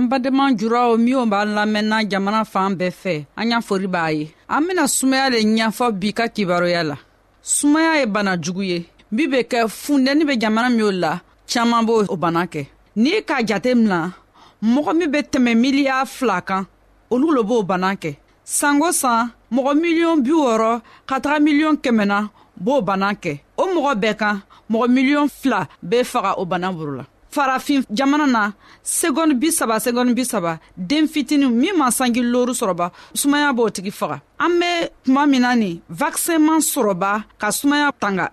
an badenma juraw minw b'a lamɛnna jamana fan bɛɛ fɛ an y'a fori b'a ye an bena sumaya le ɲafɔ bi ka kibaruya la sumaya ye bana jugu ye bi be kɛ fundɛni be jamana minw la caaman b'o o bana kɛ n'i k'a jate mina mɔgɔ min be tɛmɛ miliya fila kan olu lo b'o bana kɛ sanko san mɔgɔ miliyɔn bi wɔɔrɔ ka taga miliyɔn kɛmɛ na b'o bana kɛ o mɔgɔ bɛɛ kan mɔgɔ miliyɔn fila bɛ faga o bana buru la farafin jamana na segɔni bi saba segɔni bi saba den fitini min ma sanji loru sɔrɔba sumaya b'o tigi faga an bɛ tuma min na nin vakisɛnman sɔrɔba ka sumaya tanga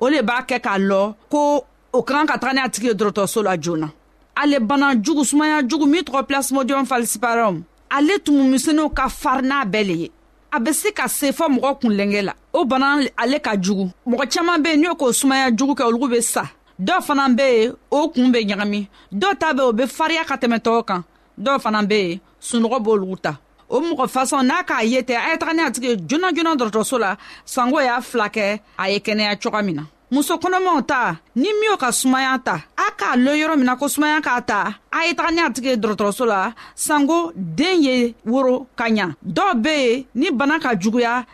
o le b'a kɛ k'a lɔ ko o ka kan ka taga ni a tigi ye dɔrɔtɔrɔso la joona ale bana jugu sumaya jugu min tɔgɔ plasmodium falciparum ale tumu misɛnninw ka farin n'a bɛɛ le ye a bɛ se ka se fɔ mɔgɔ kunlɛnkɛ la o bana ale ka jugu mɔgɔ caman bɛ yen n'o k'o sumaya jugu kɛ olu bɛ sa dɔw fana bɛ yen o kun bɛ ɲagami dɔw ta bɛ o bɛ fariya ka tɛmɛ tɔw kan dɔw fana bɛ yen sunɔgɔ b'olu ta o mɔgɔ fasɔn n'a k'a ye tɛ a ye taga ni a tigi joona joona dɔgɔtɔrɔso la sanko y'a fila kɛ a ye kɛnɛya cogoya min na muso kɔnɔmaw ta ni min ka sumaya ta a k'a lɔ yɔrɔ min na ko sumaya k'a ta a ye taga ni a tigi ye dɔgɔtɔrɔso la sanko den ye woro ka ɲa dɔw be yen ni bana ka juguya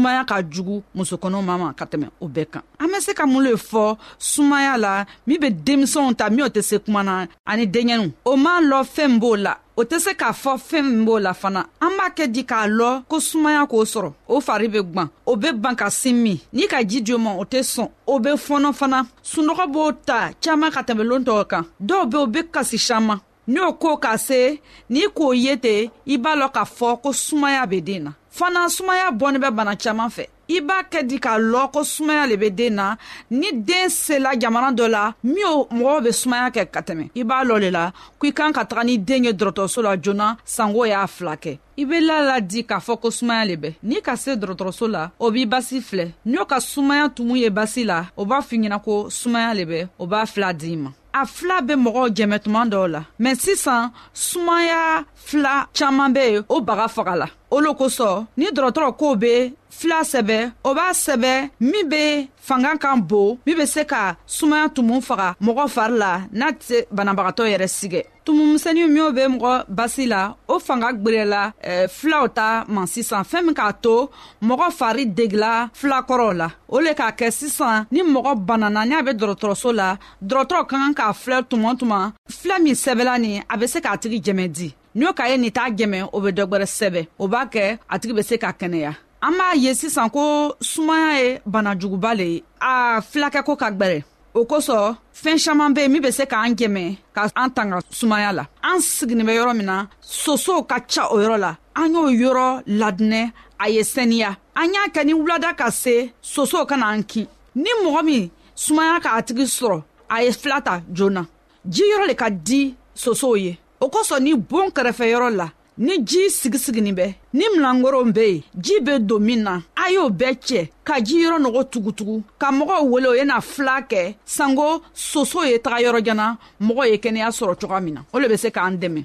sumaya ka jugu musokɔnɔ ma ma ka tɛmɛ o bɛɛ kan an bɛ se ka mun le fɔ sumaya la min bɛ denmisɛnw ta min o tɛ se kuma na ani denkɛninw o man lɔ fɛn b'o la o tɛ se k'a fɔ fɛn min b'o la fana an b'a kɛ di k'a lɔ ko sumaya k'o sɔrɔ o fari bɛ gwan o bɛ ban ka sin min ni ka ji di o ma o tɛ sɔn o bɛ fɔnɔ fana sunɔgɔ b'o ta caman ka tɛmɛ lon tɔw kan dɔw bɛ o bɛ kasi caman n'o ko ka se n'i k'o ye ten i b'a lɔ k'a fɔ ko sumaya bɛ den na fana sumaya bɔnni bɛ bana caman fɛ i b'a kɛ di k'a lɔ ko sumaya le be den na ni den sela jamana dɔ la min o mɔgɔw be sumaya kɛ ka tɛmɛ i b'a lɔ le la ko i kan ka taga ni den ye dɔrɔtɔrɔso la joona sango y'a fila kɛ i be la la di k'a fɔ ko sumaya le bɛ n'i ka se dɔrɔtɔrɔso la o b'i basi filɛ n'o ka sumaya tumu ye basi la o b'a f'i ɲɛna ko sumaya le bɛ o b'a fila d'i ma a fila bɛ mɔgɔw jɛmɛ tuma dɔw la mɛ sisan sumaya fila caaman be yen o baga faga la o lo kosɔn ni dɔrɔtɔrɔ kow be fila sɛbɛ o b'a sɛbɛ min be fanga kan bon min be se ka sumaya tumu faga mɔgɔ fari la n'a tɛ banabagatɔ yɛrɛ sigɛ tumumisɛnnin minw bɛ mɔgɔ basi la o fanga gwerela eh, filaw ta ma sisan fɛɛn min k'a to mɔgɔ fari degila filakɔrɔw la o le k'a kɛ sisan ni mɔgɔ banana ni a bɛ dɔgɔtɔrɔso la dɔgɔtɔrɔ ka kan k'a filɛ tuma tuma filɛ min sɛbɛla nin a bɛ se k'a tigi jɛmɛ di n'o ka ye nin t'a jɛmɛ o bɛ dɔ gwɛrɛ sɛbɛ o b'a kɛ a tigi bɛ se ka kɛnɛya an b'a ye sisan ko sumaya ye bana juguba le ye a filakɛko ka gwɛrɛ o kosɔn fɛɛn saman be min be se k'an jɛmɛ ka an tanga sumaya la an siginin bɛ yɔrɔ min na sosow ka ca o yɔrɔ la an y'o yɔrɔ ladinɛ a ye sɛniya an y'a kɛ ni wulada ka se sosow ka na an kin ni mɔgɔ min sumaya k'a tigi sɔrɔ a ye fila ta joona ji yɔrɔ le ka di sosow ye o kosɔn ni boon kɛrɛfɛ yɔrɔ la ni ji sigisiginin bɛ ni milangoron be yen ji be don min na a y'o bɛɛ cɛ ka ji yɔrɔ nɔgɔ tugutugu ka mɔgɔw wele o ye na fila kɛ sanko soso ye taga yɔrɔ jana mɔgɔ ye kɛnɛya sɔrɔ cogoya min na o le be se k'an dɛmɛ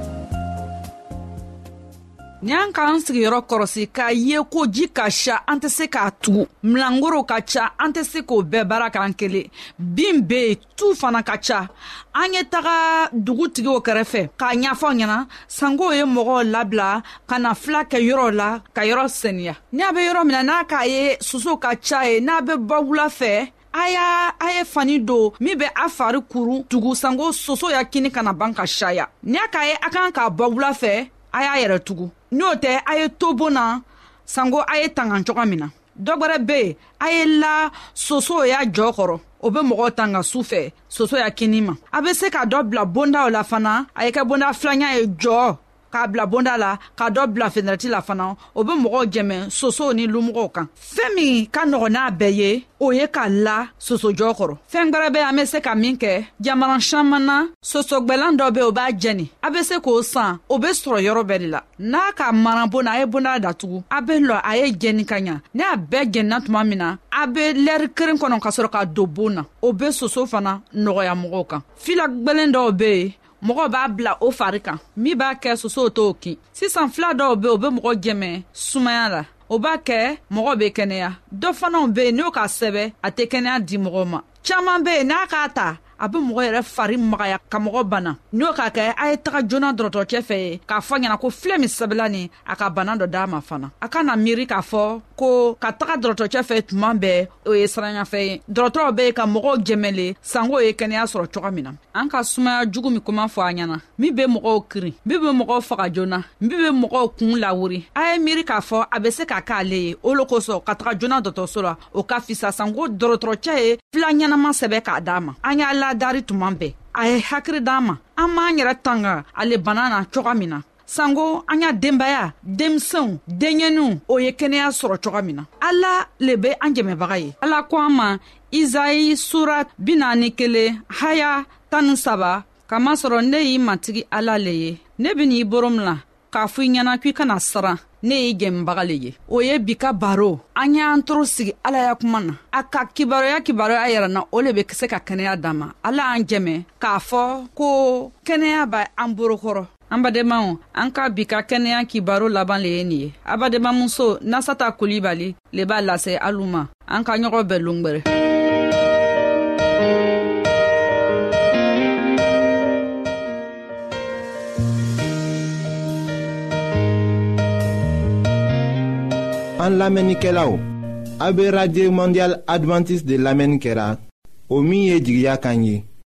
ni an k'an sigiyɔrɔ kɔrɔsi k'a ye ko ji ka siya an tɛ se k'a tugu milangoro ka ca an tɛ se k'o bɛɛ baara k'an kelen bin be yen tu fana ka ca an ye taga dugutigiw kɛrɛfɛ k'a ɲafɔ ɲɛna sanko ye mɔgɔw labila ka na fila kɛ yɔrɔ la ka yɔrɔ seniya ni a be yɔrɔ min na n'a k'a ye soso ka ca ye n'a be bɔ wula fɛ a y'a a ye fani don min bɛ a fari kurun tugu sanko soso ya kini kana ban ka saya ni a k'a ye a kan k'a bɔ wula fɛ a y'a yɛrɛ tugu n'o tɛ a ye to bon na sanko a ye tangan cogoya min na dɔ gwɛrɛ be yen a ye la soso y'a jɔɔ kɔrɔ o be mɔgɔw tanga su fɛ soso y'a kini ma a be se ka dɔ bila bondaw la fana a ye kɛ bonda filanya ye jɔɔ k'a bila bonda la ka dɔ bila fenɛrɛti la fana o be mɔgɔw jɛmɛ sosow ni lumɔgɔw kan fɛɛn min ka nɔgɔn n'a bɛɛ ye o ye k'a la sosojɔ kɔrɔ fɛɛn gwɛrɛ be an be se ka min kɛ jamana saman na sosogwɛlan dɔ be o b'a jɛni a be se k'o san o be sɔrɔ yɔrɔ bɛɛ de la n'a ka maran bon na a ye bonda datugu a be lɔ a ye jɛni ka ɲa ni a bɛɛ jɛnina tuma min na a be lɛri keren kɔnɔ ka sɔrɔ ka don bon na o be soso fana nɔgɔya mɔgɔw kan fila gwɛlɛn dɔw be yen mɔgɔ b'a bila o fari kan min b'a kɛ sosow t'o kin sisan fila dɔw be o be mɔgɔ jɛmɛ sumaya la o b'a kɛ mɔgɔ be kɛnɛya dɔ fanaw be yen n'o k'a sɛbɛ a tɛ kɛnɛya di mɔgɔ ma caaman be yen n'a k'a ta a be mɔgɔ yɛrɛ fari magaya ka mɔgɔ bana n'o k'a kɛ a ye taga joona dɔrɔtɔrɔcɛ fɛ ye k'a fɔ ɲɛna ko filɛ min sɛbɛla nin a ka bana dɔ d'a ma fana a ka na miiri k'a fɔ ko ka taga dɔrɔtɔrɔcɛ fɛ tuma bɛɛ o ye siranyafɛ ye dɔrɔtɔrɔw be ka mɔgɔw jɛmɛle sanko ye kɛnɛya sɔrɔ coga min na an ka sumaya jugu min kuma fɔ a ɲɛna min be mɔgɔw kirin min be mɔgɔw faga joona min be mɔgɔw kuun lawuri a ye miiri k'a fɔ a be se ka k'ale ye o lo kosɔn ka taga joona dɔtɔrɔso la o ka fisa sanko dɔrɔtɔrɔcɛ ye fila ɲɛnama sɛbɛ k'a daa ma an y'a ladari tuma bɛɛ a ye hakiri d'an ma an b'an yɛrɛ tanga ale bana na coga min na sanko an y'a denbaya denmisɛnw denɲɛninw o ye kɛnɛya sɔrɔ coga min na ala le be an jɛmɛbaga ye ala ko an ma izayi sura bi naani kelen haya tan ni saba kamasɔrɔ ne y'i matigi ala le ye ne bɛ n'i borom la k'a fɔ i ɲɛna k'i kana siran ne ye jɛmɛbaga le ye o ye bi ka baro an y'an toro sigi ala ya kuma na a ka kibaruya kibaruya yɛrɛ na o le be se ka kɛnɛya dan ma ala y'an jɛmɛ k'a fɔ ko kɛnɛya b' an borokɔrɔ an badenmaw an ka bi ka kɛnɛya kibaro laban le ye nin ye a badenmamuso nasata kulibali le b'a lase alu ma an ka ɲɔgɔn bɛɛ longwɛrɛ an lamɛnnikɛlaw a be radio mondial advantiste de lamɛnni kɛra o min ye jigiya kan ye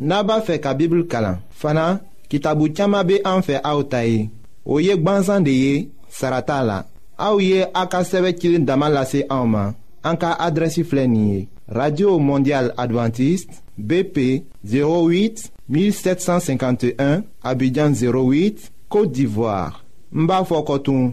n'a b'a fɛ ka bibulu kalan fana kitabu caman bɛ an fɛ aw ta ye o ye gwansan de ye sara t'a la aw ye a ka sɛbɛn cilen dama lase anw ma an ka adrɛsi filɛ nin ye radio mondial adventiste bp 08 1751 abidjan 08 côte d'ivoire n b'a fɔ kɔtun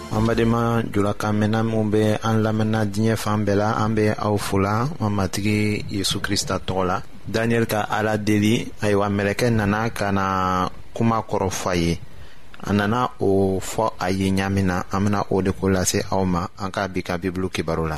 an badenma jula kan mɛnna minw be an lamɛnna diɲɛ fan bɛɛ la an be aw fola an matigi yezu krista tɔgɔ la daniyɛli ka ala deli ayiwa mɛlɛkɛ nana ka na kuma kɔrɔ fa ye a nana o fɔ a ye ɲaamin na an bena o de ko lase aw ma an k'a bi ka bibulu kibaru la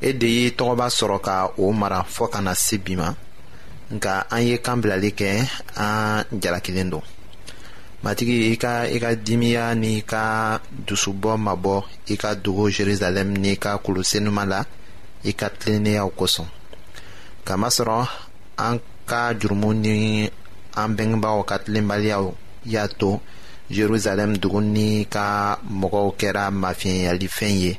e de ye tɔgɔba sɔrɔ ka o mara fɔɔ ka na se bi ma nka an ye kan bilali kɛ an jalakilen don matigi i ka i ka dimiya ni i ka dusubɔ mabɔ i ka dogo jerusalɛm ni i ka kulu senuma la i ka tilenneyaw kosɔn kamasɔrɔ an ka jurumu ni an bɛngebaaw ka tilenbaliyaw y'a to jerusalɛm dugu ni ka mɔgɔw kɛra mafiɲɛyalifɛn ye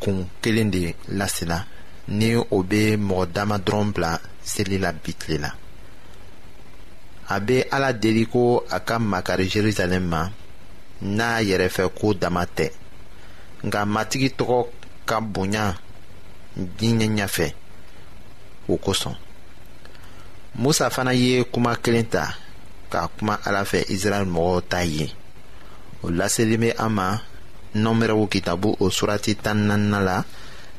kun kelen de lasela ni o bɛ mɔgɔ dama dɔrɔn bila seli la bi tile la a bɛ ala deli ko a ka makari jerusalem ma n'a yɛrɛfɛ ko dama tɛ nka matigi tɔgɔ ka bonya diɲɛ ɲɛfɛ o kosɔn musa fana ye kuma kelen ta ka kuma ala fɛ israɛl mɔgɔw ta ye o laseli bɛ an ma nɔnberɛw kitabu o surati tan nanina la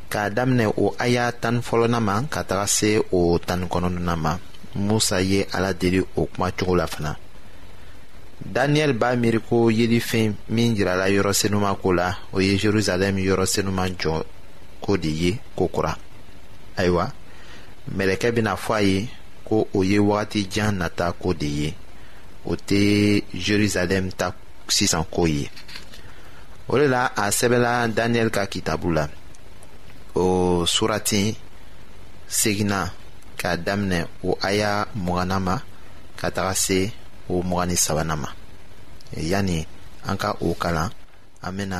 k'a daminɛ o aya tan fɔlɔna ma ka taga se o tan kɔnɔnna ma musa ye ala deli o kuma cogo la fana daniyɛli b'a miiri ko yelifɛn min jirala yɔrɔ senuma ko la o ye jerusalɛm yɔrɔ senuma jɔ ko de ye ko kura ayiwa mɛlɛkɛ bɛna fɔ a ye ko o ye wagati jan nata ko de ye o tɛ jerusalɛm ta sisan ko ye o de la a sɛbɛla daniyɛli ka kitabu la o surati seginna k'a daminɛ o aya mugana ma ka taga se o mugani sabana ma yanni an ka o kalan an bɛna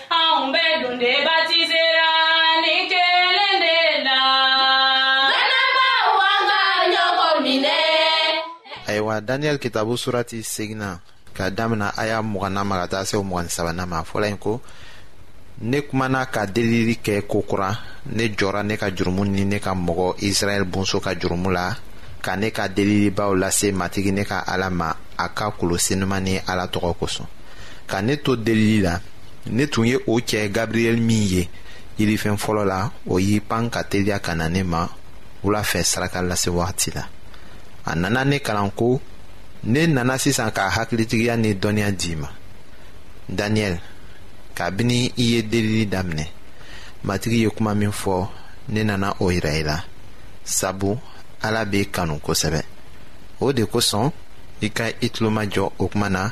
ayiwa daniyɛli kitabu surati seginna ka damina a y'a muganna ma ka taa se o mugan sabanan ma fɔlɔ in ko ne kumana ka delili kɛ ko kura ne jɔra ne ka jurumu ni ne ka mɔgɔ israɛl bonso ka jurumu la ka ne ka delilibaw lase matigi ne ka ala ma a ka kolosenuma ni ala tɔgɔ kosɔn ka ne to delili la ne tun ye o cɛ gabriyɛli min ye yirifɛn fɔlɔ la o y'i pan ka teliya ka na ne ma wula fɛ saraka lase wagati la a nana ne kalan ko ne nana sisan ka hakilitigiya ni dɔnniya d'i ma daniyɛl kabini i ye delili daminɛ matigi ye kuma min fɔ ne nana o yira i la sabu ala b'i kanu kosɛbɛ o de kosɔn i ka i tulomajɔ o kuma na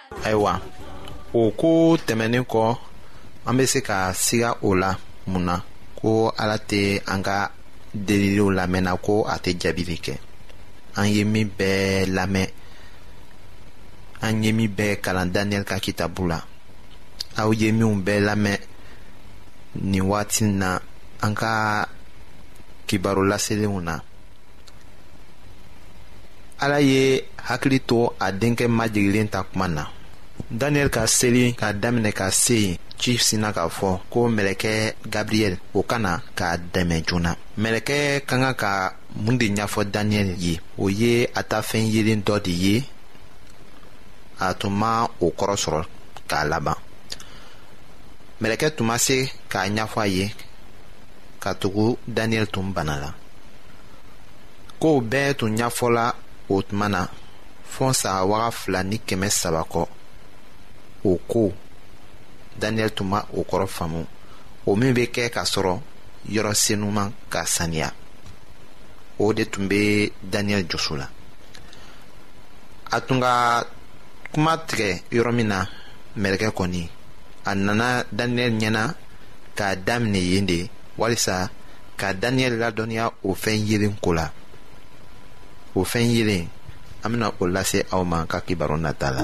ayiwa o ko tɛmɛnen kɔ an bɛ se ka siga o la mun na ko ala tɛ an ka deliliw lamɛnna ko a tɛ jaabili kɛ an ye min bɛɛ lamɛn an ye min bɛɛ kalan daniyɛli ka kitabu la aw ye minnu bɛɛ lamɛn nin waati in na an ka kibaru laselenw na ala ye hakili to a denkɛ majigilen ta kuma na daniyɛli ka seli k'a daminɛ ka se yen ci sinna k'a fɔ ko mɛlɛkɛ gabriyɛli o ka na k'a dɛmɛ joona mɛlɛkɛ ka kan ka mun de ɲɛfɔ daniyɛli ye o ye a ta fɛn yelen dɔ de ye a tun ma o kɔrɔ sɔrɔ k'a laban mɛlɛkɛ tun ma se k'a ɲɛfɔ a ye ka tugu daniyɛli tun bana la kow bɛɛ tun ɲɛfɔla o tuma na fɔ saga waga fila ni kɛmɛ saba kɔ o ko daniyɛli tun ma o kɔrɔ faamu o min bɛ kɛ ka sɔrɔ yɔrɔ senuman ka saniya o de tun bɛ daniyɛli jɔso la a tun ka kuma tigɛ yɔrɔ min na mɛlɛkɛ kɔni a nana daniyɛli ɲɛna k'a daminɛ yen de walisa ka daniyɛli ladɔnniya o fɛn yelen ko la o fɛn yelen an bena o lase aw ma ka kibaru nata la